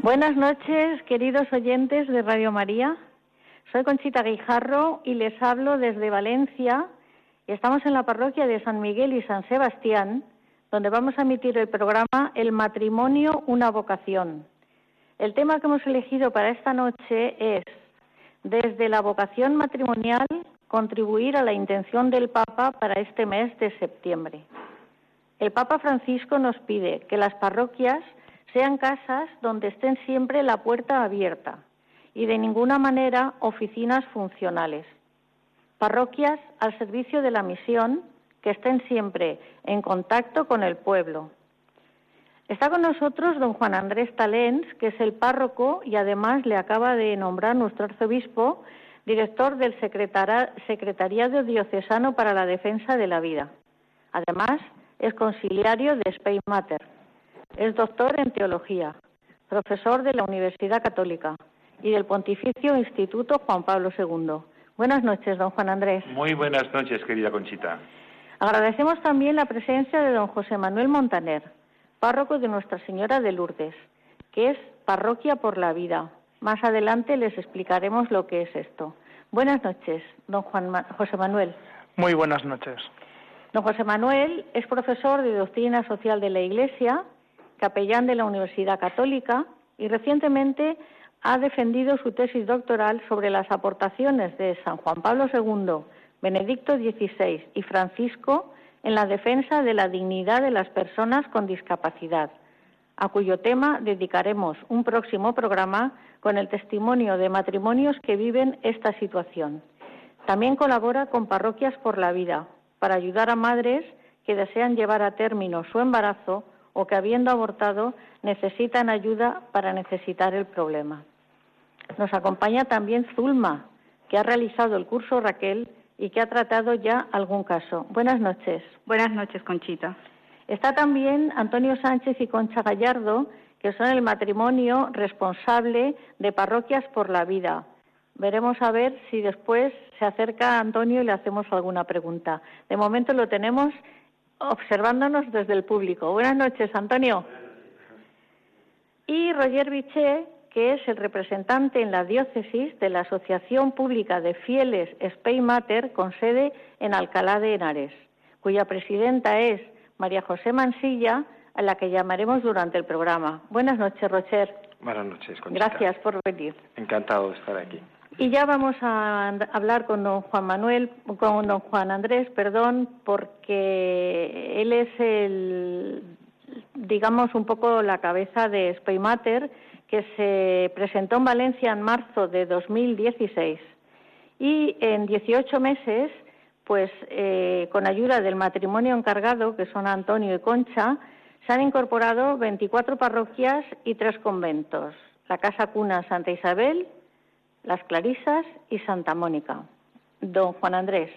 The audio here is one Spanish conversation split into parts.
Buenas noches, queridos oyentes de Radio María. Soy Conchita Guijarro y les hablo desde Valencia. Estamos en la parroquia de San Miguel y San Sebastián, donde vamos a emitir el programa El matrimonio, una vocación. El tema que hemos elegido para esta noche es, desde la vocación matrimonial, contribuir a la intención del Papa para este mes de septiembre. El Papa Francisco nos pide que las parroquias sean casas donde estén siempre la puerta abierta y de ninguna manera oficinas funcionales. Parroquias al servicio de la misión que estén siempre en contacto con el pueblo. Está con nosotros don Juan Andrés Talens, que es el párroco y además le acaba de nombrar nuestro arzobispo director del Secretariado Diocesano para la Defensa de la Vida. Además, es conciliario de Spain Mater. Es doctor en teología, profesor de la Universidad Católica y del Pontificio Instituto Juan Pablo II. Buenas noches, don Juan Andrés. Muy buenas noches, querida Conchita. Agradecemos también la presencia de don José Manuel Montaner, párroco de Nuestra Señora de Lourdes, que es Parroquia por la Vida. Más adelante les explicaremos lo que es esto. Buenas noches, don Juan José Manuel. Muy buenas noches. Don José Manuel es profesor de Doctrina Social de la Iglesia capellán de la Universidad Católica y recientemente ha defendido su tesis doctoral sobre las aportaciones de San Juan Pablo II, Benedicto XVI y Francisco en la defensa de la dignidad de las personas con discapacidad, a cuyo tema dedicaremos un próximo programa con el testimonio de matrimonios que viven esta situación. También colabora con Parroquias por la Vida para ayudar a madres que desean llevar a término su embarazo o que habiendo abortado necesitan ayuda para necesitar el problema. Nos acompaña también Zulma, que ha realizado el curso Raquel y que ha tratado ya algún caso. Buenas noches. Buenas noches, Conchita. Está también Antonio Sánchez y Concha Gallardo, que son el matrimonio responsable de Parroquias por la Vida. Veremos a ver si después se acerca Antonio y le hacemos alguna pregunta. De momento lo tenemos observándonos desde el público. Buenas noches, Antonio. Y Roger Biché, que es el representante en la diócesis de la Asociación Pública de Fieles Spain Mater con sede en Alcalá de Henares, cuya presidenta es María José Mansilla, a la que llamaremos durante el programa. Buenas noches, Roger. Buenas noches. Gracias por venir. Encantado de estar aquí. Y ya vamos a hablar con don Juan Manuel, con don Juan Andrés, perdón, porque él es el, digamos, un poco la cabeza de Spaymater, que se presentó en Valencia en marzo de 2016. Y en 18 meses, pues eh, con ayuda del matrimonio encargado, que son Antonio y Concha, se han incorporado 24 parroquias y tres conventos. La Casa Cuna Santa Isabel, las Clarisas y Santa Mónica. Don Juan Andrés,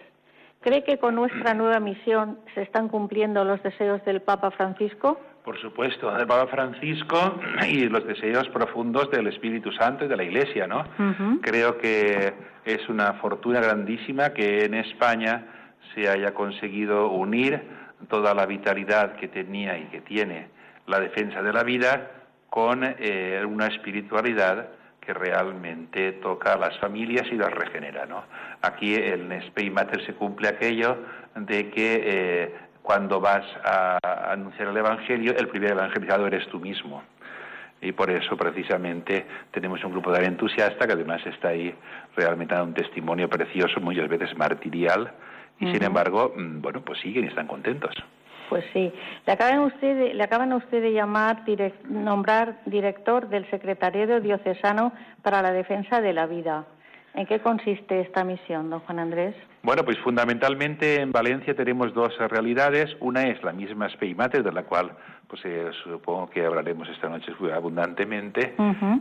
¿Cree que con nuestra nueva misión se están cumpliendo los deseos del Papa Francisco? Por supuesto, del Papa Francisco y los deseos profundos del Espíritu Santo y de la Iglesia, ¿no? Creo que es una fortuna grandísima que en España se haya conseguido unir toda la vitalidad que tenía y que tiene la defensa de la vida con eh, una espiritualidad que realmente toca a las familias y las regenera. ¿no? Aquí en Spey Matter se cumple aquello de que eh, cuando vas a anunciar el Evangelio, el primer evangelizado eres tú mismo. Y por eso, precisamente, tenemos un grupo de entusiastas que además está ahí realmente dando un testimonio precioso, muchas veces martirial, y sin embargo, mm, bueno, pues siguen y están contentos. Pues sí. Le acaban, usted, le acaban a usted de llamar, nombrar director del Secretariado Diocesano para la Defensa de la Vida. ¿En qué consiste esta misión, don Juan Andrés? Bueno, pues fundamentalmente en Valencia tenemos dos realidades. Una es la misma Speimate, de la cual pues eh, supongo que hablaremos esta noche abundantemente.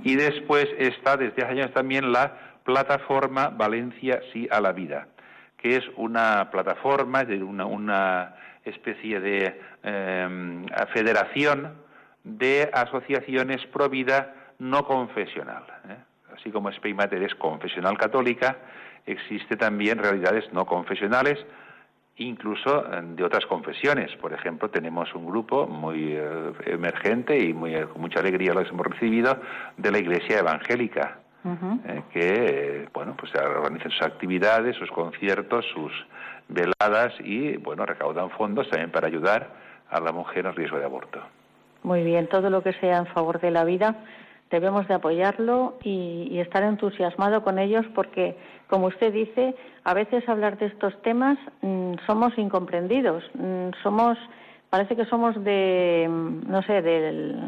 Y después está desde hace años también la plataforma Valencia Sí a la Vida, que es una plataforma, de una, una especie de em, federación de asociaciones pro vida no confesional. ¿eh? Así como Speymater es confesional católica, existe también realidades no confesionales, incluso em, de otras confesiones. Por ejemplo, tenemos un grupo muy eh, emergente y muy, con mucha alegría lo hemos recibido de la Iglesia Evangélica, ¿eh? que bueno, pues organizan sus actividades, sus conciertos, sus veladas y, bueno, recaudan fondos también para ayudar a la mujer en riesgo de aborto. Muy bien, todo lo que sea en favor de la vida debemos de apoyarlo y, estar entusiasmado con ellos porque, como usted dice, a veces hablar de estos temas mm, somos incomprendidos, mm, somos, parece que somos de, mm, no sé, del...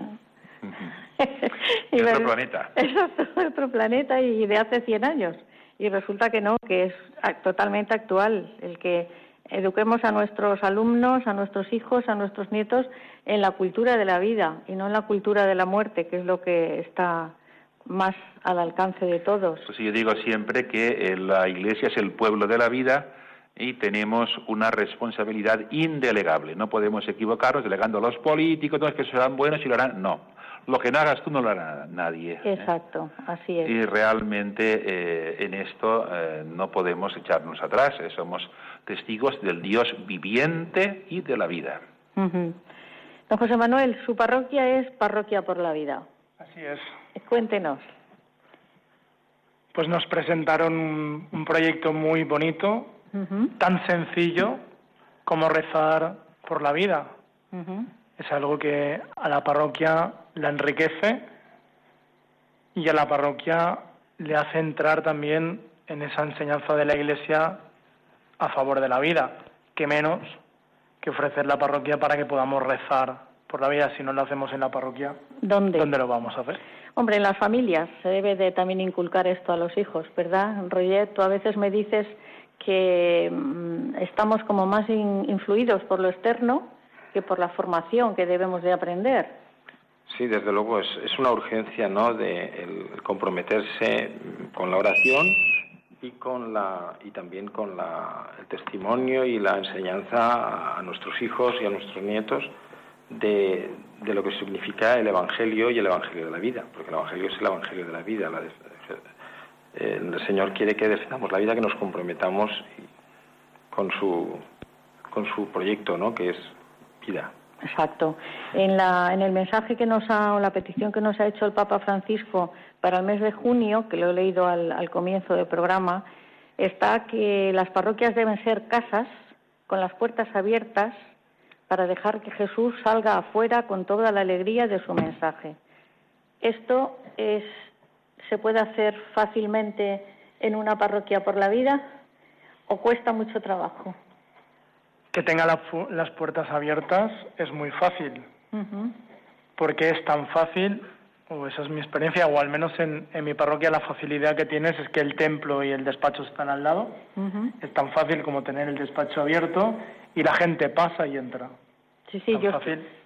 de otro planeta. de otro planeta y de hace 100 años y resulta que no, que es totalmente actual el que eduquemos a nuestros alumnos, a nuestros hijos, a nuestros nietos en la cultura de la vida y no en la cultura de la muerte, que es lo que está más al alcance de todos. Pues yo digo siempre que la Iglesia es el pueblo de la vida y tenemos una responsabilidad indelegable. No podemos equivocarnos delegando a los políticos, no que serán buenos y lo harán. No, lo que no hagas tú no lo hará nadie. ¿eh? Exacto, así es. Y realmente eh, en esto eh, no podemos echarnos atrás, somos testigos del Dios viviente y de la vida. Don José Manuel, su parroquia es Parroquia por la Vida. Así es. Cuéntenos. Pues nos presentaron un, proyecto muy bonito, tan sencillo como rezar por la vida es algo que a la parroquia la enriquece y a la parroquia le hace entrar también en esa enseñanza de la Iglesia a favor de la vida, que menos que ofrecer la parroquia para que podamos rezar por la vida. Si no lo hacemos en la parroquia, ¿dónde, ¿dónde lo vamos a hacer? Hombre, en las familias se debe de también inculcar esto a los hijos, ¿verdad? Roger, tú a veces me dices que mm, estamos como más influidos por lo externo que por la formación que debemos de aprender. Sí, desde luego es, una urgencia, ¿no? De el comprometerse con la oración y con la y también con la, el testimonio y la enseñanza a nuestros hijos y a nuestros nietos de, de, lo que significa el Evangelio y el Evangelio de la vida, porque el Evangelio es el Evangelio de la vida. La, el Señor quiere que defendamos la vida, que nos comprometamos con su con su proyecto, ¿no? Que es Exacto. En, la, en el mensaje que nos ha, o la petición que nos ha hecho el Papa Francisco para el mes de junio, que lo he leído al, al comienzo del programa, está que las parroquias deben ser casas con las puertas abiertas para dejar que Jesús salga afuera con toda la alegría de su mensaje. Esto es, se puede hacer fácilmente en una parroquia por la vida o cuesta mucho trabajo que tenga las puertas abiertas es muy fácil. Porque es tan fácil, o esa es mi experiencia, o al menos en, mi parroquia la facilidad que tienes es que el templo y el despacho están al lado. Es tan fácil como tener el despacho abierto y la gente pasa y entra. Sí, sí, yo,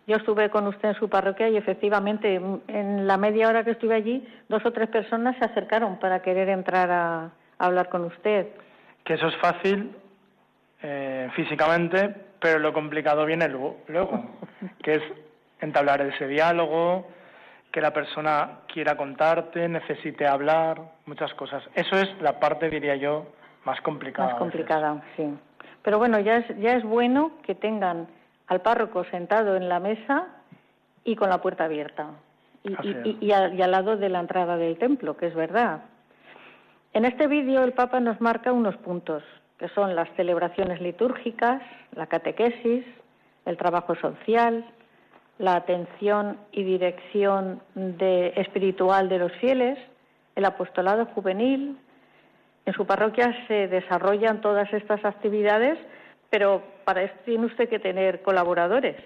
yo estuve con usted en su parroquia y efectivamente en la media hora que estuve allí, dos o tres personas se acercaron para querer entrar a hablar con usted. Que eso es fácil eh, físicamente, pero lo complicado viene luego, que es entablar ese diálogo, que la persona quiera contarte, necesite hablar, muchas cosas. Eso es la parte, diría yo, más complicada. Más complicada, sí. Pero bueno, ya es, ya es bueno que tengan al párroco sentado en la mesa y con la puerta abierta. Y, y, al lado de la entrada del templo, que es verdad. En este vídeo el Papa nos marca unos puntos, que son las celebraciones litúrgicas, la catequesis, el trabajo social, la atención y dirección de, espiritual de los fieles, el apostolado juvenil. En su parroquia se desarrollan todas estas actividades, pero para esto tiene usted que tener colaboradores.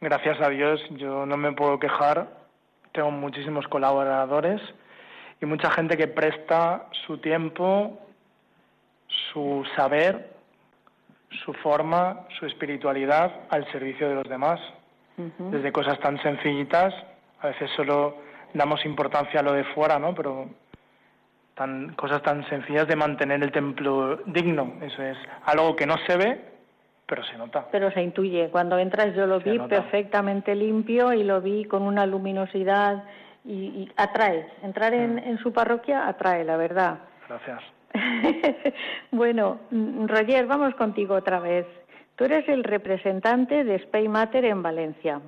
Gracias a Dios, yo no me puedo quejar. Tengo muchísimos colaboradores y mucha gente que presta su tiempo, su saber, su forma, su espiritualidad al servicio de los demás desde cosas tan sencillitas, a veces solo damos importancia a lo de fuera, ¿no? Pero tan, cosas tan sencillas de mantener el templo digno, eso es algo que no se ve, pero se nota. Pero se intuye. Cuando entras yo lo vi perfectamente limpio y lo vi con una luminosidad y, atrae. Entrar mm. en, su parroquia atrae, la verdad. Gracias. bueno, Roger, vamos contigo otra vez. Tú eres el representante de Matter en Valencia.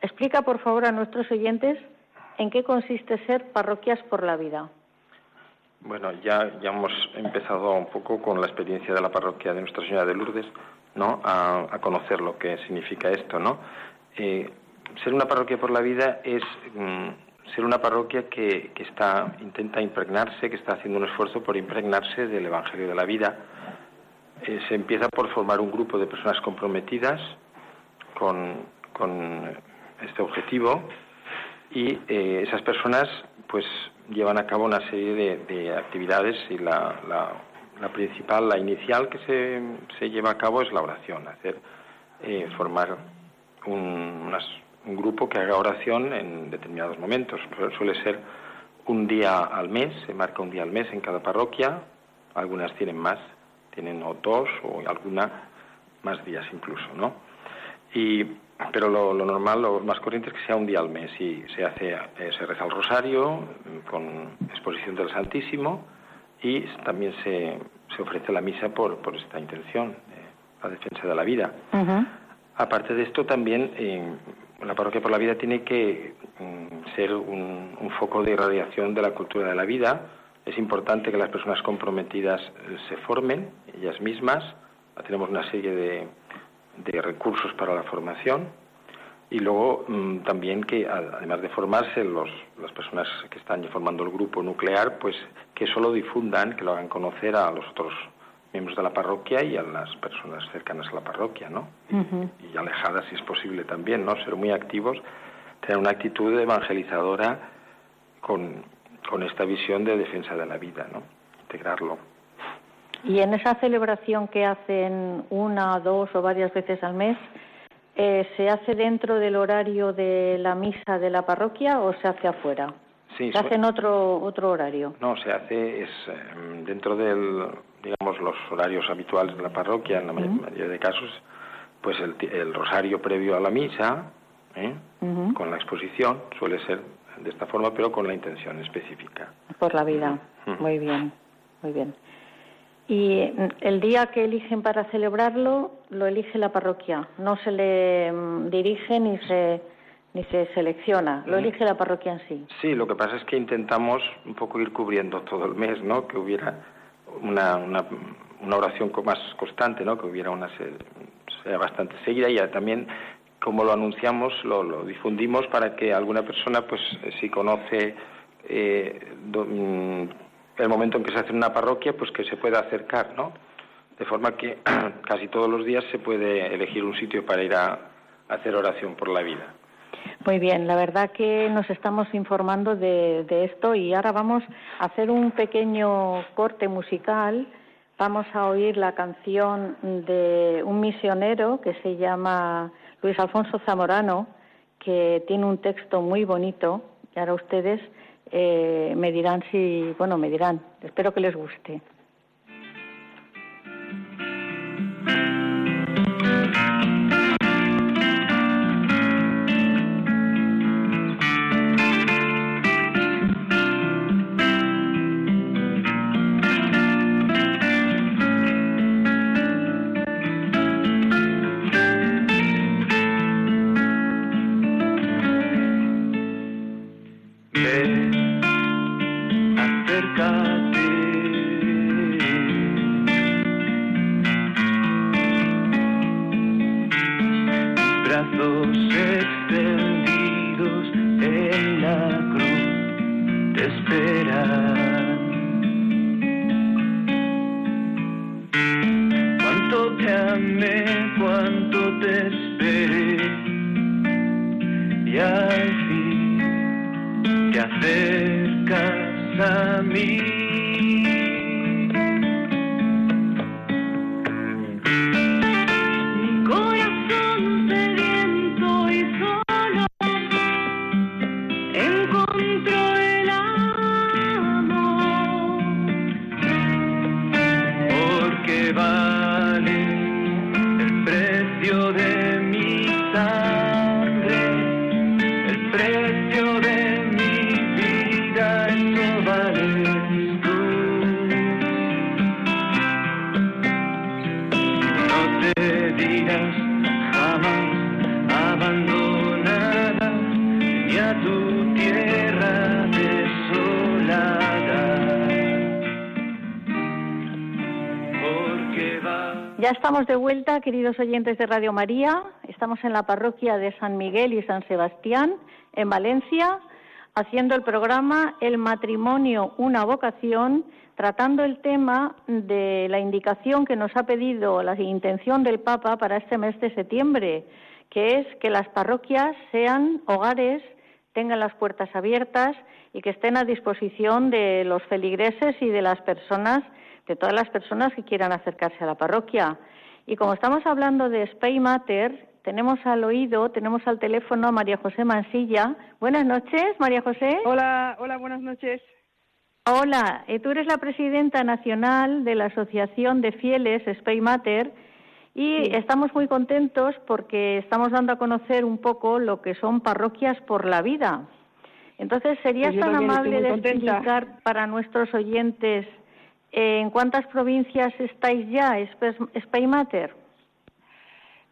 Explica, por favor, a nuestros oyentes en qué consiste ser parroquias por la vida. Bueno, ya, ya hemos empezado un poco con la experiencia de la parroquia de Nuestra Señora de Lourdes, ¿no? A, conocer lo que significa esto, ¿no? Eh, ser una parroquia por la vida es mm, ser una parroquia que, que está, intenta impregnarse, que está haciendo un esfuerzo por impregnarse del Evangelio de la vida, eh, se empieza por formar un grupo de personas comprometidas con, este objetivo y eh, esas personas pues llevan a cabo una serie de, actividades y la, la, principal, la inicial que se, se, lleva a cabo es la oración, hacer eh, formar un, un grupo que haga oración en determinados momentos. Suele ser un día al mes, se marca un día al mes en cada parroquia, algunas tienen más tienen o dos o alguna más días incluso, ¿no? Y, pero lo, normal, lo más corriente es que sea un día al mes y se hace, eh, se reza el rosario con exposición del Santísimo y también se, se ofrece la misa por, por esta intención, la defensa de la vida. Aparte de esto, también eh, la parroquia por la vida tiene que mm, ser un, foco de irradiación de la cultura de la vida, es importante que las personas comprometidas eh, se formen ellas mismas. Tenemos una serie de, recursos para la formación y luego mm, también que además de formarse los, las personas que están formando el grupo nuclear, pues que solo difundan, que lo hagan conocer a los otros miembros de la parroquia y a las personas cercanas a la parroquia, ¿no? y, y, alejadas si es posible también, ¿no? Ser muy activos, tener una actitud evangelizadora con, con esta visión de defensa de la vida, ¿no? Integrarlo. Y en esa celebración que hacen una, dos o varias veces al mes, eh, ¿se hace dentro del horario de la misa de la parroquia o se hace afuera? Sí, ¿Se hace en otro, otro horario? No, se hace es em, dentro del, digamos, los horarios habituales de la parroquia, en la mayoría de casos, pues el, rosario previo a la misa, ¿eh? con la exposición, suele ser de esta forma, pero con la intención específica. Por la vida. Muy bien, muy bien. Y el día que eligen para celebrarlo, lo elige la parroquia. No se le mm, dirige ni se ni se selecciona, lo elige la parroquia en sí. Sí, lo que pasa es que intentamos un poco ir cubriendo todo el mes, ¿no? Que hubiera una, una, una oración más constante, ¿no? Que hubiera una sea bastante seguida y también como lo anunciamos, lo, difundimos para que alguna persona, pues eh, si conoce eh, mm, el momento en que se hace una parroquia, pues que se pueda acercar, ¿no? De forma que casi todos los días se puede elegir un sitio para ir a, hacer oración por la vida. Muy bien, la verdad que nos estamos informando de, de, esto y ahora vamos a hacer un pequeño corte musical. Vamos a oír la canción de un misionero que se llama Luis Alfonso Zamorano, que tiene un texto muy bonito, y ahora ustedes eh, me dirán si, bueno, me dirán, espero que les guste. Te esperan. Cuánto te amé, cuánto te esperé y al fin te acercas a mí. Queridos oyentes de Radio María. Estamos en la parroquia de San Miguel y San Sebastián, en Valencia, haciendo el programa El matrimonio, una vocación, tratando el tema de la indicación que nos ha pedido la intención del Papa para este mes de septiembre, que es que las parroquias sean hogares, tengan las puertas abiertas y que estén a disposición de los feligreses y de las personas de todas las personas que quieran acercarse a la parroquia. Y como estamos hablando de Spay Mater, tenemos al oído, tenemos al teléfono a María José Mansilla. Buenas noches, María José. Hola, hola, buenas noches. Hola, eh, tú eres la presidenta nacional de la Asociación de Fieles Spay Mater y estamos muy contentos porque estamos dando a conocer un poco lo que son parroquias por la vida. Entonces, ¿serías pues tan amable de explicar para nuestros oyentes ¿En cuántas provincias estáis ya, Spaymater?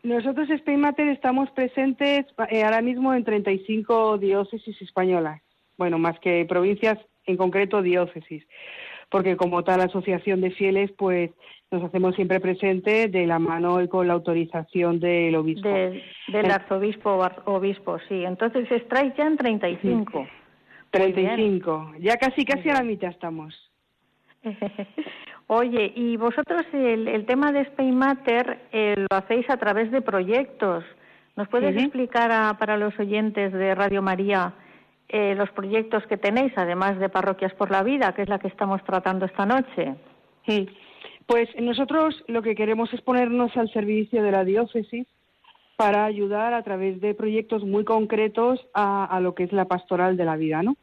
Nosotros, Spaymater, estamos presentes eh, ahora mismo en 35 diócesis españolas. Bueno, más que provincias, en concreto diócesis. Porque como tal asociación de fieles, pues nos hacemos siempre presente de la mano y con la autorización del obispo. del arzobispo o obispo, sí. Entonces estáis ya en 35. 35. Ya casi, casi a la mitad estamos. Oye, y vosotros el, tema de Spain Matter eh, lo hacéis a través de proyectos. ¿Nos puedes explicar para los oyentes de Radio María eh, los proyectos que tenéis, además de Parroquias por la Vida, que es la que estamos tratando esta noche? Sí. Pues nosotros lo que queremos es ponernos al servicio de la diócesis para ayudar a través de proyectos muy concretos a, a lo que es la pastoral de la vida, ¿no?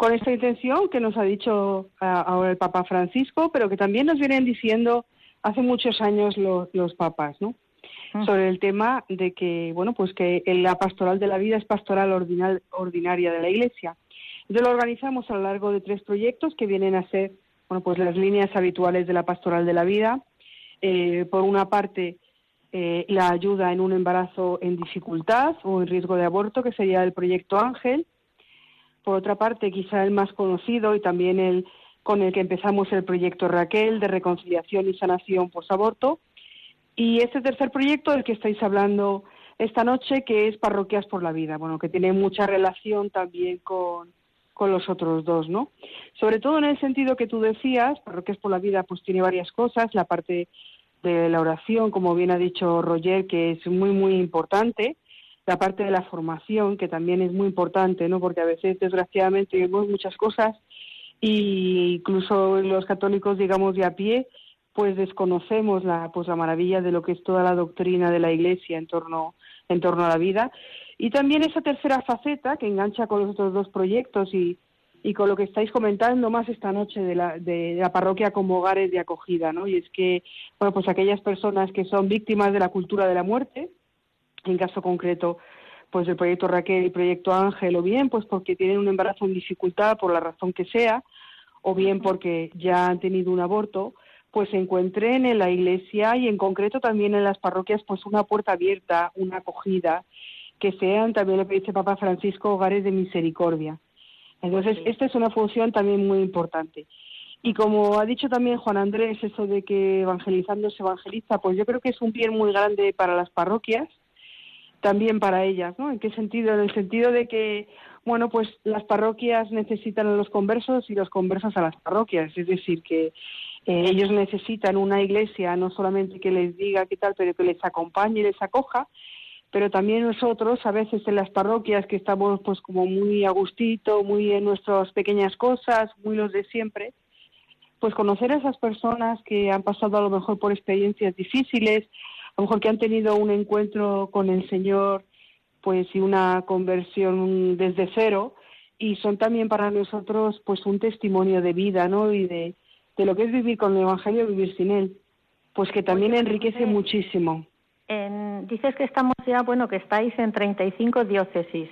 Con esta intención que nos ha dicho ah, ahora el Papa Francisco, pero que también nos vienen diciendo hace muchos años los, papas, ¿no? Ah. Sobre el tema de que, bueno, pues que la pastoral de la vida es pastoral ordinaria de la Iglesia. Entonces lo organizamos a lo largo de tres proyectos que vienen a ser, bueno, pues las líneas habituales de la pastoral de la vida. Eh, por una parte, eh, la ayuda en un embarazo en dificultad o en riesgo de aborto, que sería el proyecto Ángel por otra parte, quizá el más conocido y también el con el que empezamos el proyecto Raquel de reconciliación y sanación post-aborto. Y este tercer proyecto del que estáis hablando esta noche, que es Parroquias por la Vida, bueno, que tiene mucha relación también con, con los otros dos, ¿no? Sobre todo en el sentido que tú decías, Parroquias por la Vida pues tiene varias cosas, la parte de la oración, como bien ha dicho Roger, que es muy, muy importante, la parte de la formación, que también es muy importante, ¿no? Porque a veces, desgraciadamente, vemos muchas cosas e incluso los católicos, digamos, de a pie, pues desconocemos la, pues la maravilla de lo que es toda la doctrina de la Iglesia en torno, en torno a la vida. Y también esa tercera faceta que engancha con los otros dos proyectos y, y con lo que estáis comentando más esta noche de la, de la parroquia como hogares de acogida, ¿no? Y es que, bueno, pues aquellas personas que son víctimas de la cultura de la muerte, en caso concreto pues el proyecto Raquel y proyecto Ángel, o bien pues porque tienen un embarazo en dificultad por la razón que sea, o bien porque ya han tenido un aborto, pues se encuentren en la iglesia y en concreto también en las parroquias pues una puerta abierta, una acogida, que sean también lo que dice Papa Francisco hogares de misericordia. Entonces, esta es una función también muy importante. Y como ha dicho también Juan Andrés, eso de que evangelizando se evangeliza, pues yo creo que es un bien muy grande para las parroquias, también para ellas, ¿no? ¿En qué sentido? En el sentido de que, bueno, pues las parroquias necesitan a los conversos y los conversos a las parroquias, es decir, que eh, ellos necesitan una iglesia no solamente que les diga qué tal, pero que les acompañe y les acoja, pero también nosotros a veces en las parroquias que estamos pues como muy a gustito, muy en nuestras pequeñas cosas, muy los de siempre, pues conocer a esas personas que han pasado a lo mejor por experiencias difíciles, a lo mejor que han tenido un encuentro con el Señor, pues y una conversión desde cero, y son también para nosotros pues un testimonio de vida, ¿no? Y de, de lo que es vivir con el Evangelio, vivir sin él, pues que también enriquece muchísimo. dices que estamos ya, bueno, que estáis en 35 diócesis.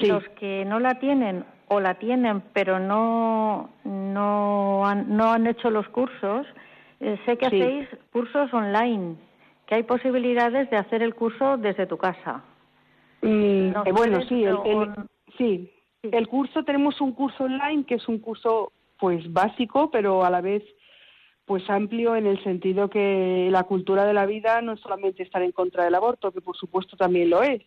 Los que no la tienen o la tienen pero no no han, no han hecho los cursos, eh, sé que hacéis cursos online que hay posibilidades de hacer el curso desde tu casa. Mm, eh, bueno, sí, el, sí, el curso tenemos un curso online que es un curso pues básico, pero a la vez pues amplio en el sentido que la cultura de la vida no es solamente estar en contra del aborto, que por supuesto también lo es.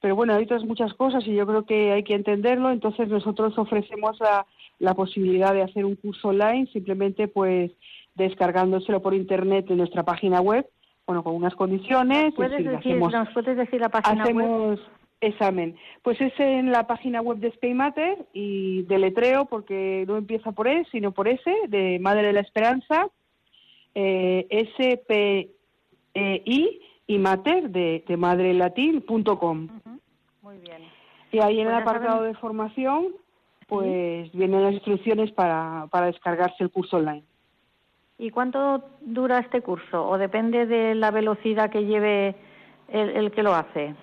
Pero bueno, hay otras muchas cosas y yo creo que hay que entenderlo. Entonces nosotros ofrecemos la, la posibilidad de hacer un curso online, simplemente pues descargándoselo por internet en nuestra página web bueno, con unas condiciones. ¿Puedes decir, ¿Nos puedes decir la página hacemos examen. Pues es en la página web de Spaymater y de letreo, porque no empieza por E, sino por S, de Madre de la Esperanza, eh, S-P-E-I y mater de, de madrelatin.com. Muy bien. Y ahí en el apartado de formación, pues vienen las instrucciones para, para descargarse el curso online. ¿Y cuánto dura este curso? ¿O depende de la velocidad que lleve el, que lo hace?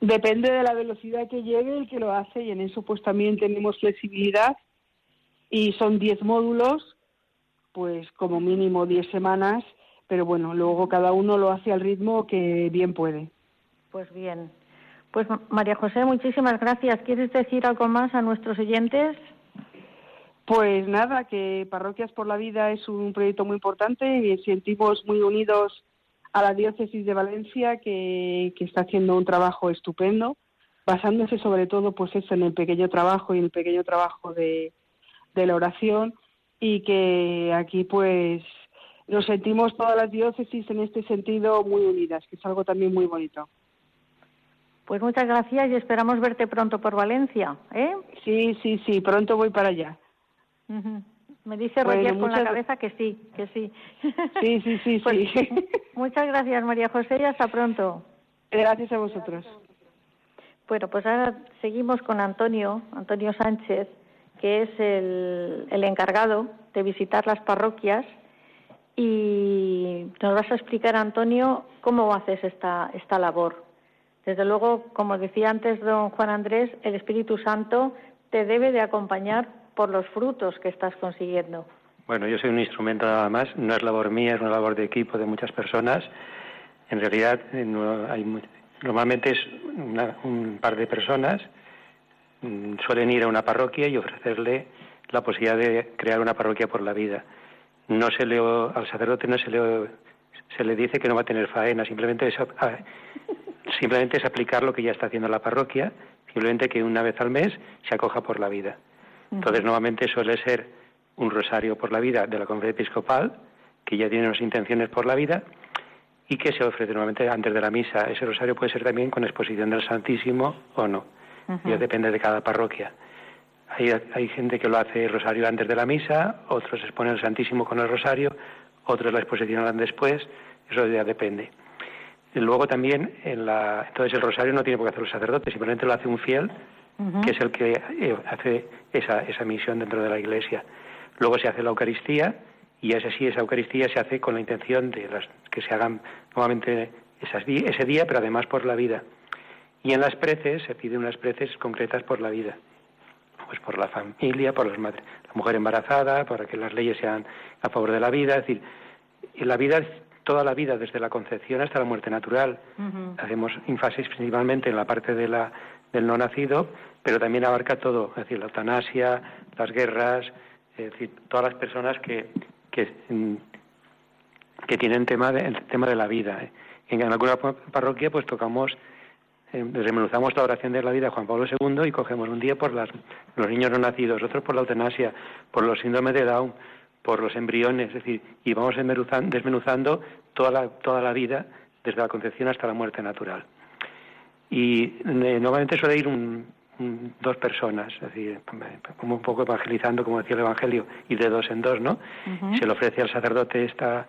Depende de la velocidad que lleve el que lo hace y en eso pues también tenemos flexibilidad y son 10 módulos, pues como mínimo 10 semanas, pero bueno, luego cada uno lo hace al ritmo que bien puede. Pues bien. Pues María José, muchísimas gracias. ¿Quieres decir algo más a nuestros oyentes? Pues nada, que Parroquias por la Vida es un proyecto muy importante y sentimos muy unidos a la diócesis de Valencia que, está haciendo un trabajo estupendo, basándose sobre todo pues eso en el pequeño trabajo y en el pequeño trabajo de, de la oración y que aquí pues nos sentimos todas las diócesis en este sentido muy unidas, que es algo también muy bonito. Pues muchas gracias y esperamos verte pronto por Valencia, ¿eh? Sí, sí, sí, pronto voy para allá. Me dice Roger con la cabeza que sí, que sí. Sí, sí, sí, pues, sí. Muchas gracias, María José, y hasta pronto. Gracias a vosotros. Bueno, pues ahora seguimos con Antonio, Antonio Sánchez, que es el, el encargado de visitar las parroquias y nos vas a explicar, Antonio, cómo haces esta, esta labor. Desde luego, como decía antes don Juan Andrés, el Espíritu Santo te debe de acompañar por los frutos que estás consiguiendo. Bueno, yo soy un instrumento nada más, no es labor mía, es una labor de equipo de muchas personas. En realidad, eh, hay, normalmente es un par de personas, mm, suelen ir a una parroquia y ofrecerle la posibilidad de crear una parroquia por la vida. No se le, al sacerdote no se le, se le dice que no va a tener faena, simplemente es, simplemente es aplicar lo que ya está haciendo la parroquia, simplemente que una vez al mes se acoja por la vida. Entonces, nuevamente suele ser un rosario por la vida de la conferencia episcopal, que ya tiene unas intenciones por la vida, y que se ofrece nuevamente antes de la misa. Ese rosario puede ser también con exposición del Santísimo o no. Ya depende de cada parroquia. Hay, hay gente que lo hace el rosario antes de la misa, otros exponen el Santísimo con el rosario, otros la exposición después, eso ya depende. Y luego también, en la, entonces el rosario no tiene por qué hacer el sacerdote, simplemente lo hace un fiel que es el que eh, hace esa, esa misión dentro de la Iglesia. Luego se hace la Eucaristía y es así, esa Eucaristía se hace con la intención de las, que se hagan nuevamente esas, ese día, pero además por la vida. Y en las preces se piden unas preces concretas por la vida, pues por la familia, por las madres, la mujer embarazada, para que las leyes sean a favor de la vida, es decir, la vida toda la vida, desde la concepción hasta la muerte natural. Hacemos énfasis principalmente en la parte de la del no nacido, pero también abarca todo, es decir, la eutanasia, las guerras, es decir, todas las personas que, que, mm, tienen tema de, el tema de la vida. En alguna parroquia pues tocamos eh, desmenuzamos la oración de la vida de Juan Pablo II y cogemos un día por las, los niños no nacidos, otro por la eutanasia, por los síndromes de Down, por los embriones, es decir, y vamos desmenuzando toda la, toda la vida desde la concepción hasta la muerte natural. Y eh, normalmente suele ir dos personas, es decir, como un poco evangelizando, como decía el Evangelio, y de dos en dos, ¿no? Se le ofrece al sacerdote esta,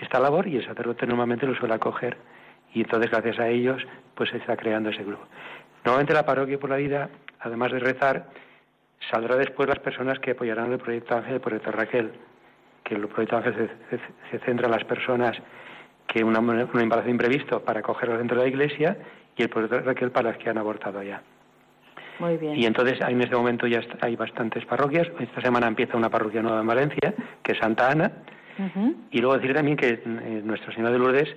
esta labor y el sacerdote normalmente lo suele acoger y entonces gracias a ellos pues se está creando ese grupo. Normalmente la parroquia por la vida, además de rezar, saldrá después las personas que apoyarán el proyecto Ángel, el proyecto Raquel, que el proyecto Ángel se, centra en las personas que una, un embarazo imprevisto para acogerlas dentro de la iglesia y el proyecto Raquel para las que han abortado ya. Muy bien. Y entonces en este momento ya hay bastantes parroquias. Esta semana empieza una parroquia nueva en Valencia, que es Santa Ana. Y luego decir también que eh, Nuestro Señor de Lourdes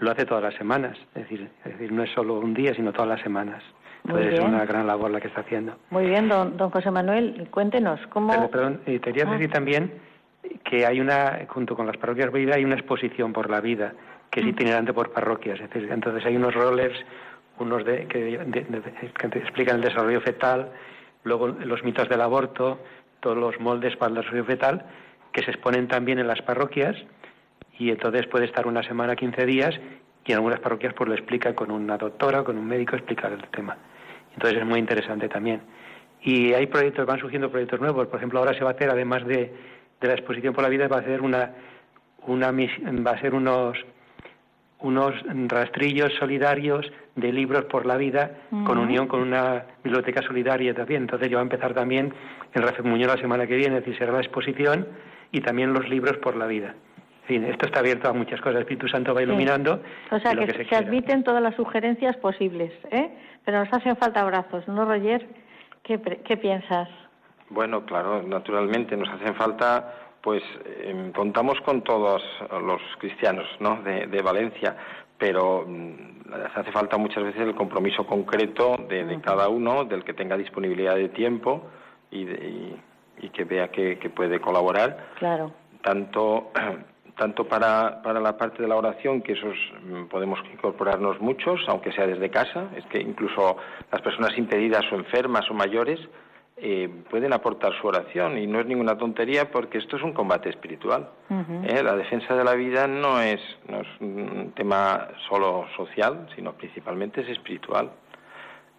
lo hace todas las semanas, es decir, es decir no es solo un día, sino todas las semanas. Entonces es una gran labor la que está haciendo. Muy bien, don, don José Manuel, cuéntenos, ¿cómo...? Perdón, te quería ah. decir también que hay una, junto con las parroquias vida, hay una exposición por la vida, que es mm. itinerante por parroquias, es decir, entonces hay unos rollers, unos de, que, explican el desarrollo fetal, luego los mitos del aborto, todos los moldes para el desarrollo fetal, que se exponen también en las parroquias y entonces puede estar una semana, 15 días y en algunas parroquias pues lo explica con una doctora con un médico explicar el tema. Entonces es muy interesante también. Y hay proyectos, van surgiendo proyectos nuevos. Por ejemplo, ahora se va a hacer, además de, de la exposición por la vida, va a hacer una, una va a ser unos unos rastrillos solidarios de libros por la vida con unión con una biblioteca solidaria también. Entonces yo va a empezar también el Rafael Muñoz la semana que viene, es decir, será la exposición y también los libros por la vida fin, esto está abierto a muchas cosas. El Espíritu Santo va iluminando. O sea, que, se, admiten todas las sugerencias posibles, ¿eh? Pero nos hacen falta abrazos, ¿no, Roger? ¿Qué, qué piensas? Bueno, claro, naturalmente nos hacen falta, pues em, contamos con todos los cristianos ¿no? de, Valencia, pero mm, hace falta muchas veces el compromiso concreto de, cada uno, del que tenga disponibilidad de tiempo y, y, que vea que, que, puede colaborar. Claro. Tanto tanto para, para la parte de la oración, que esos mm, podemos incorporarnos muchos, aunque sea desde casa, es que incluso las personas impedidas o enfermas o mayores eh, pueden aportar su oración y no es ninguna tontería porque esto es un combate espiritual. ¿eh? La defensa de la vida no es, no es un tema solo social, sino principalmente es espiritual.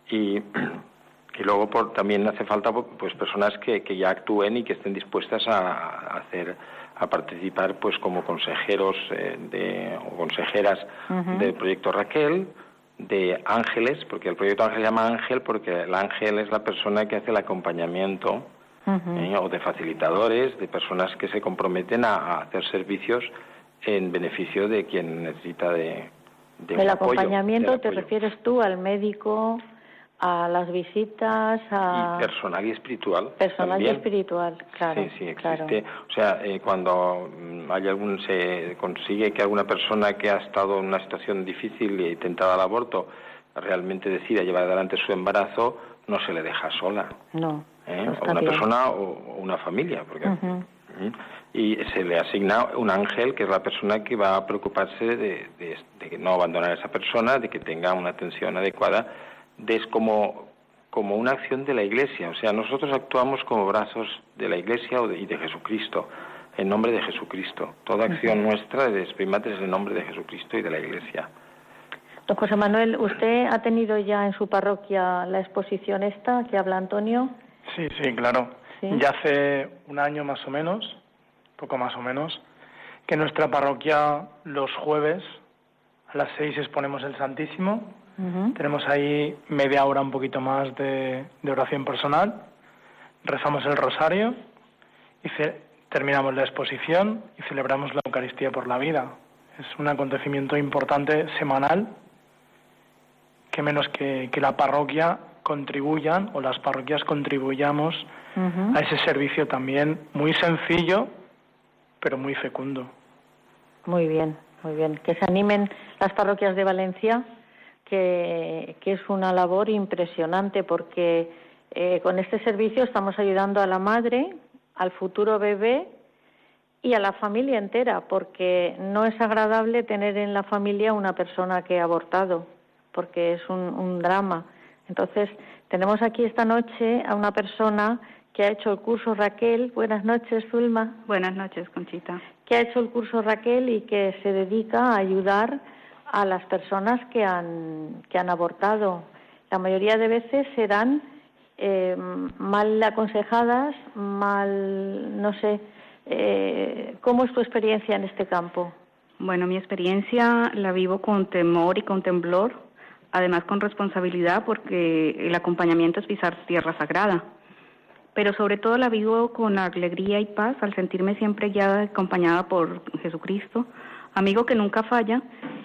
Y, y luego por, también hace falta pues personas que, que ya actúen y que estén dispuestas a hacer a participar pues como consejeros eh, de, o consejeras del proyecto Raquel, de ángeles, porque el proyecto Ángel se llama Ángel porque el ángel es la persona que hace el acompañamiento, ¿eh? o de facilitadores, de personas que se comprometen a, hacer servicios en beneficio de quien necesita de, de el acompañamiento te refieres tú al médico a las visitas, a... Y personal y espiritual. Personal y espiritual, claro. Sí, sí, existe. O sea, eh, cuando mm, hay algún, se consigue que alguna persona que ha estado en una situación difícil y tentada al aborto realmente decida llevar adelante su embarazo, no se le deja sola. No. ¿Eh? O una persona o, una familia, porque... Y se le asigna un ángel, que es la persona que va a preocuparse de, de, de no abandonar a esa persona, de que tenga una atención adecuada es como, como una acción de la Iglesia. O sea, nosotros actuamos como brazos de la Iglesia y de Jesucristo, en nombre de Jesucristo. Toda acción nuestra es en nombre de Jesucristo y de la Iglesia. Don José Manuel, ¿usted ha tenido ya en su parroquia la exposición esta que habla Antonio? Sí, sí, claro. Ya hace un año más o menos, poco más o menos, que en nuestra parroquia los jueves a las seis exponemos el Santísimo tenemos ahí media hora, un poquito más de, oración personal. Rezamos el rosario y terminamos la exposición y celebramos la Eucaristía por la vida. Es un acontecimiento importante semanal que menos que, que la parroquia contribuyan o las parroquias contribuyamos a ese servicio también muy sencillo pero muy fecundo. Muy bien, muy bien. Que se animen las parroquias de Valencia que, es una labor impresionante porque eh, con este servicio estamos ayudando a la madre, al futuro bebé y a la familia entera, porque no es agradable tener en la familia una persona que ha abortado, porque es un, un drama. Entonces, tenemos aquí esta noche a una persona que ha hecho el curso Raquel. Buenas noches, Zulma. Buenas noches, Conchita. Que ha hecho el curso Raquel y que se dedica a ayudar a las personas que han, que han abortado. La mayoría de veces serán eh, mal aconsejadas, mal, no sé. Eh, ¿Cómo es tu experiencia en este campo? Bueno, mi experiencia la vivo con temor y con temblor, además con responsabilidad porque el acompañamiento es pisar tierra sagrada. Pero sobre todo la vivo con alegría y paz al sentirme siempre guiada y acompañada por Jesucristo, amigo que nunca falla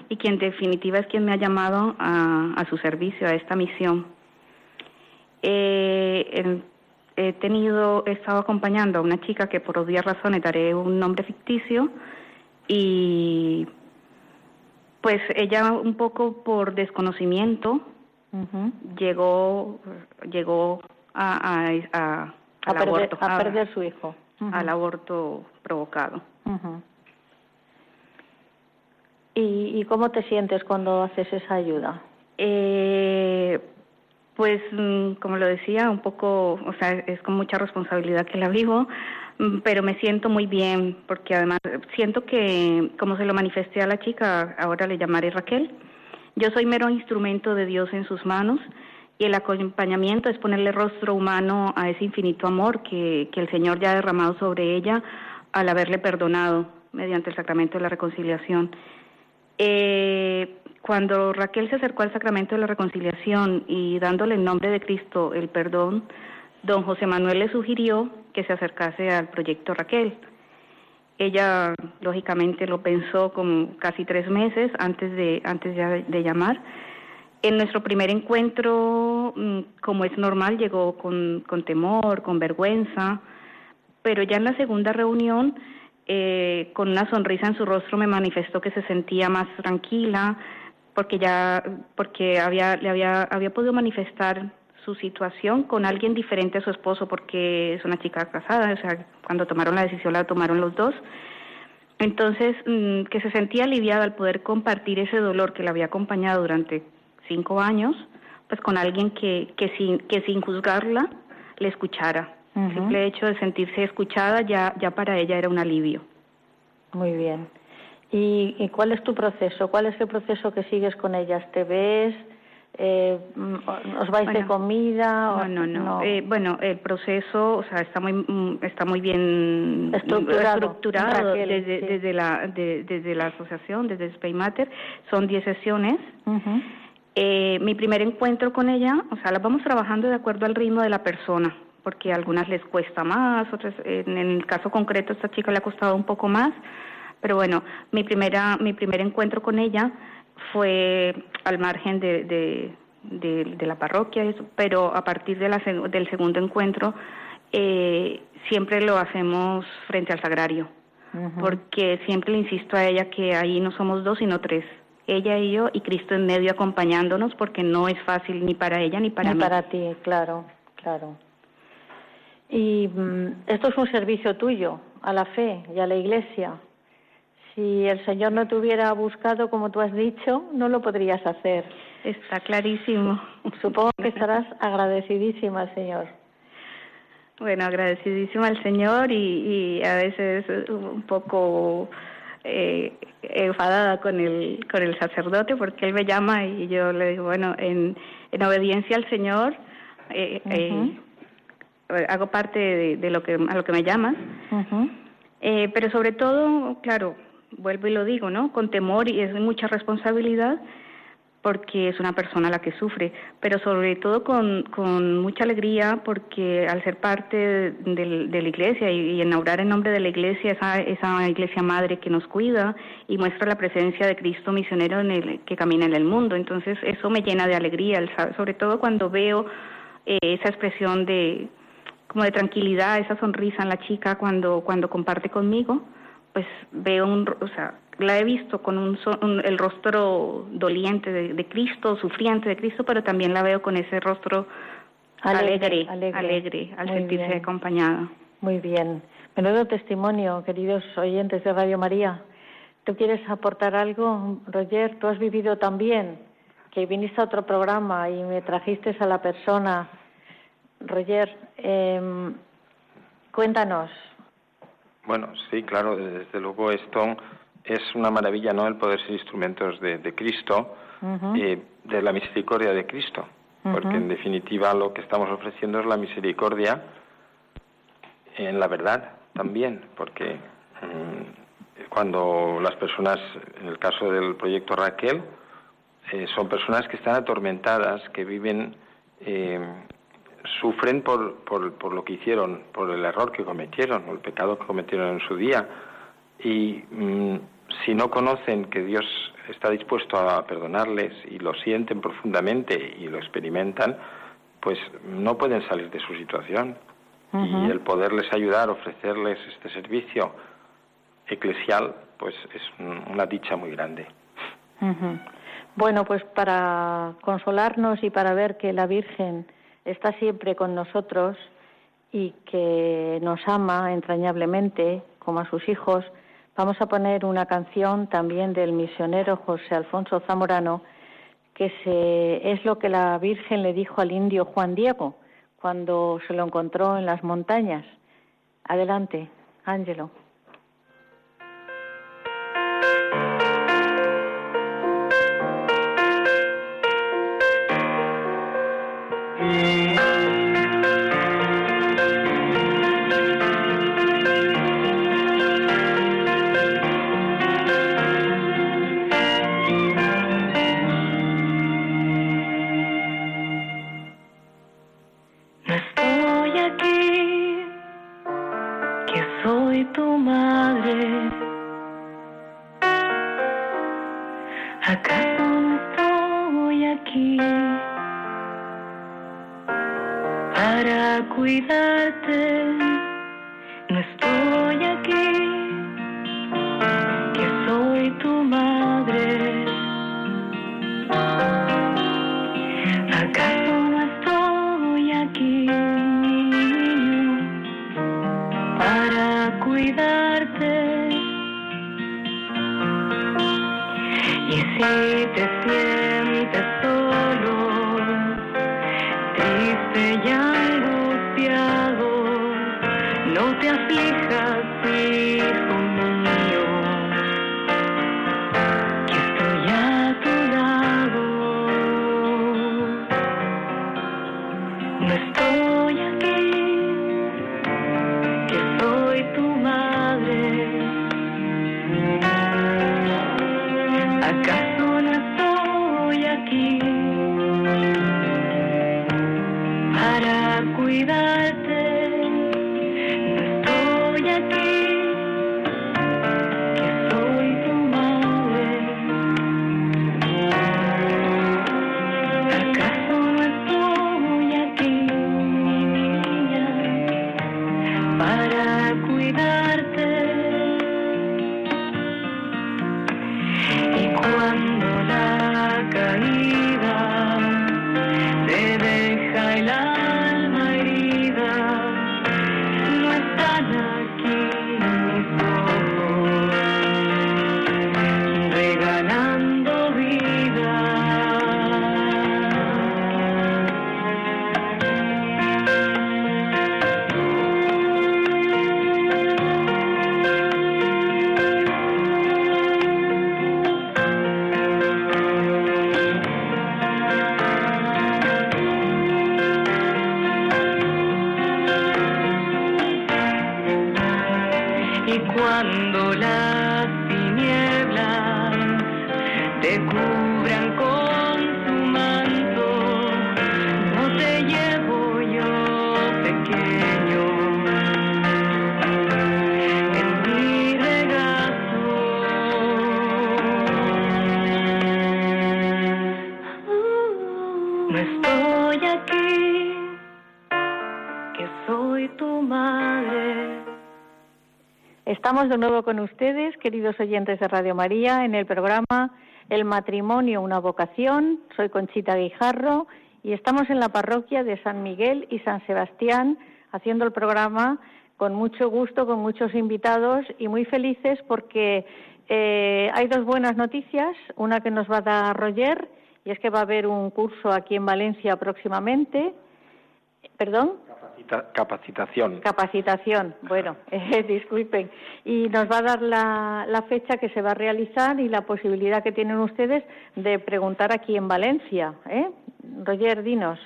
y quien en definitiva es quien me ha llamado a, su servicio, a esta misión. Eh, he tenido, he estado acompañando a una chica que por obvias razones daré un nombre ficticio y pues ella un poco por desconocimiento llegó llegó a, a, al perder, aborto, a perder su hijo. al aborto provocado ¿Y, ¿Y, cómo te sientes cuando haces esa ayuda? Eh, pues, mm, como lo decía, un poco, o sea, es con mucha responsabilidad que la vivo, mm, pero me siento muy bien porque además siento que, como se lo manifesté a la chica, ahora le llamaré Raquel, yo soy mero instrumento de Dios en sus manos y el acompañamiento es ponerle rostro humano a ese infinito amor que, que el Señor ya ha derramado sobre ella al haberle perdonado mediante el sacramento de la reconciliación. Eh, cuando Raquel se acercó al sacramento de la reconciliación y dándole en nombre de Cristo el perdón, don José Manuel le sugirió que se acercase al proyecto Raquel. Ella, lógicamente, lo pensó como casi tres meses antes de, antes de llamar. En nuestro primer encuentro, mm, como es normal, llegó con, con temor, con vergüenza, pero ya en la segunda reunión eh, con una sonrisa en su rostro me manifestó que se sentía más tranquila porque ya porque había le había había podido manifestar su situación con alguien diferente a su esposo porque es una chica casada, o sea, cuando tomaron la decisión la tomaron los dos. Entonces, mm, que se sentía aliviada al poder compartir ese dolor que la había acompañado durante cinco años, pues con alguien que, que, sin, que sin juzgarla le escuchara. El simple hecho de sentirse escuchada ya, ya para ella era un alivio. Muy bien. ¿Y, cuál es tu proceso? ¿Cuál es el proceso que sigues con ellas? ¿Te ves? Eh, ¿Os vais de comida? No, no, no. Eh, bueno, el proceso, o sea, está muy, mm, está muy bien estructurado, desde, desde, la, desde la asociación, desde Spaymater. Son 10 sesiones. eh, mi primer encuentro con ella, o sea, las vamos trabajando de acuerdo al ritmo de la persona porque a algunas les cuesta más, otras, en el caso concreto a esta chica le ha costado un poco más, pero bueno, mi primera, mi primer encuentro con ella fue al margen de, de, de, la parroquia, pero a partir de la, del segundo encuentro eh, siempre lo hacemos frente al sagrario, porque siempre le insisto a ella que ahí no somos dos, sino tres ella y yo y Cristo en medio acompañándonos porque no es fácil ni para ella ni para ni mí. para ti, claro, claro. Y mm, esto es un servicio tuyo a la fe y a la Iglesia. Si el Señor no te hubiera buscado, como tú has dicho, no lo podrías hacer. Está clarísimo. Supongo que estarás agradecidísima al Señor. Bueno, agradecidísima al Señor y, y a veces un poco eh, enfadada con el, con el sacerdote porque él me llama y yo le digo, bueno, en, en obediencia al Señor, eh, eh hago parte de, lo que a lo que me llaman, eh, pero sobre todo, claro, vuelvo y lo digo, ¿no? Con temor y es mucha responsabilidad porque es una persona la que sufre, pero sobre todo con, con mucha alegría porque al ser parte de, la iglesia y, y, enaurar en nombre de la iglesia, esa, esa iglesia madre que nos cuida y muestra la presencia de Cristo misionero en el, que camina en el mundo, entonces eso me llena de alegría, sobre todo cuando veo eh, esa expresión de, como de tranquilidad, esa sonrisa en la chica cuando, cuando comparte conmigo, pues veo un, o sea, la he visto con un, el rostro doliente de, Cristo, sufriente de Cristo, pero también la veo con ese rostro alegre, alegre, al sentirse acompañada. Muy bien. Menudo testimonio, queridos oyentes de Radio María. ¿Tú quieres aportar algo, Roger? ¿Tú has vivido también que viniste a otro programa y me trajiste a la persona. Roger, em, cuéntanos. Bueno, sí, claro, desde luego esto es una maravilla, ¿no? El poder ser instrumentos de, Cristo, y de la misericordia de Cristo, porque en definitiva lo que estamos ofreciendo es la misericordia en la verdad también, porque mm, cuando las personas, en el caso del proyecto Raquel, eh, son personas que están atormentadas, que viven, eh, sufren por, por, por, lo que hicieron, por el error que cometieron, o el pecado que cometieron en su día. Y mm, si no conocen que Dios está dispuesto a perdonarles y lo sienten profundamente y lo experimentan, pues no pueden salir de su situación. Y el poderles ayudar, ofrecerles este servicio eclesial, pues es una dicha muy grande. Bueno, pues para consolarnos y para ver que la Virgen está siempre con nosotros y que nos ama entrañablemente como a sus hijos, vamos a poner una canción también del misionero José Alfonso Zamorano, que se, es lo que la Virgen le dijo al indio Juan Diego cuando se lo encontró en las montañas. Adelante, Ángelo. cuidarte. Estamos de nuevo con ustedes, queridos oyentes de Radio María, en el programa El matrimonio, una vocación. Soy Conchita Guijarro y estamos en la parroquia de San Miguel y San Sebastián haciendo el programa con mucho gusto, con muchos invitados y muy felices porque eh, hay dos buenas noticias, una que nos va a dar Roger y es que va a haber un curso aquí en Valencia próximamente. ¿Perdón? Capacitación. Capacitación, bueno, eh, disculpen. Y nos va a dar la, la, fecha que se va a realizar y la posibilidad que tienen ustedes de preguntar aquí en Valencia. ¿eh? Roger, dinos.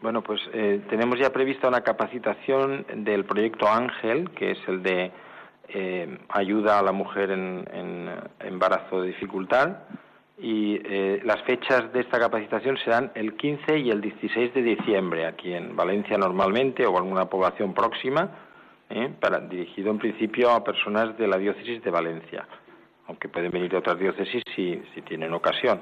Bueno, pues eh, tenemos ya prevista una capacitación del proyecto Ángel, que es el de eh, ayuda a la mujer en, en embarazo de dificultad y eh, las fechas de esta capacitación serán el 15 y el 16 de diciembre aquí en Valencia normalmente o alguna población próxima, ¿eh? para, dirigido en principio a personas de la diócesis de Valencia, aunque pueden venir de otras diócesis si, si tienen ocasión.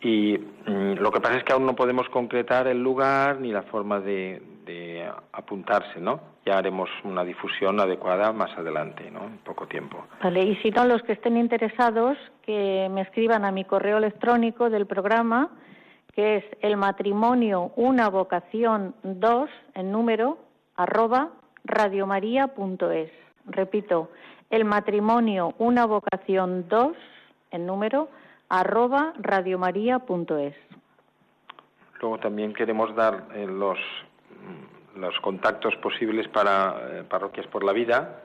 Y mm, lo que pasa es que aún no podemos concretar el lugar ni la forma de, de apuntarse, ¿no? ya haremos una difusión adecuada más adelante, ¿no? En poco tiempo. Vale, y si no, los que estén interesados, que me escriban a mi correo electrónico del programa, que es el matrimonio una vocación 2 en número arroba radiomaria.es. Repito, el matrimonio una vocación 2 en número arroba radiomaria.es. Luego también queremos dar eh, los los contactos posibles para eh, parroquias por la vida.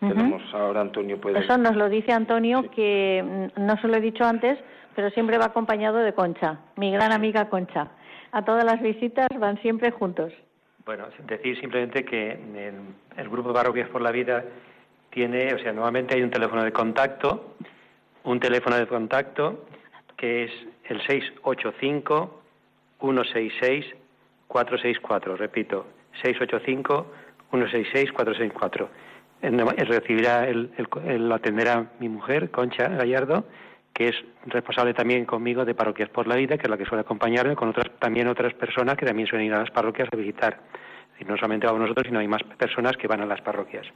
Tenemos ahora Antonio puede. Eso nos lo dice Antonio que mm, no se lo he dicho antes, pero siempre va acompañado de Concha, mi gran amiga Concha. A todas las visitas van siempre juntos. Bueno, decir simplemente que el grupo de Parroquias por la Vida tiene, o sea, nuevamente hay un teléfono de contacto, un teléfono de contacto que es el 685 166 464, repito, 685-166-464. Recibirá, el, el, lo atenderá mi mujer, Concha Gallardo, que es responsable también conmigo de Parroquias por la Vida, que es la que suele acompañarme, con otras, también otras personas que también suelen ir a las parroquias a visitar. Y no solamente vamos nosotros, sino hay más personas que van a las parroquias.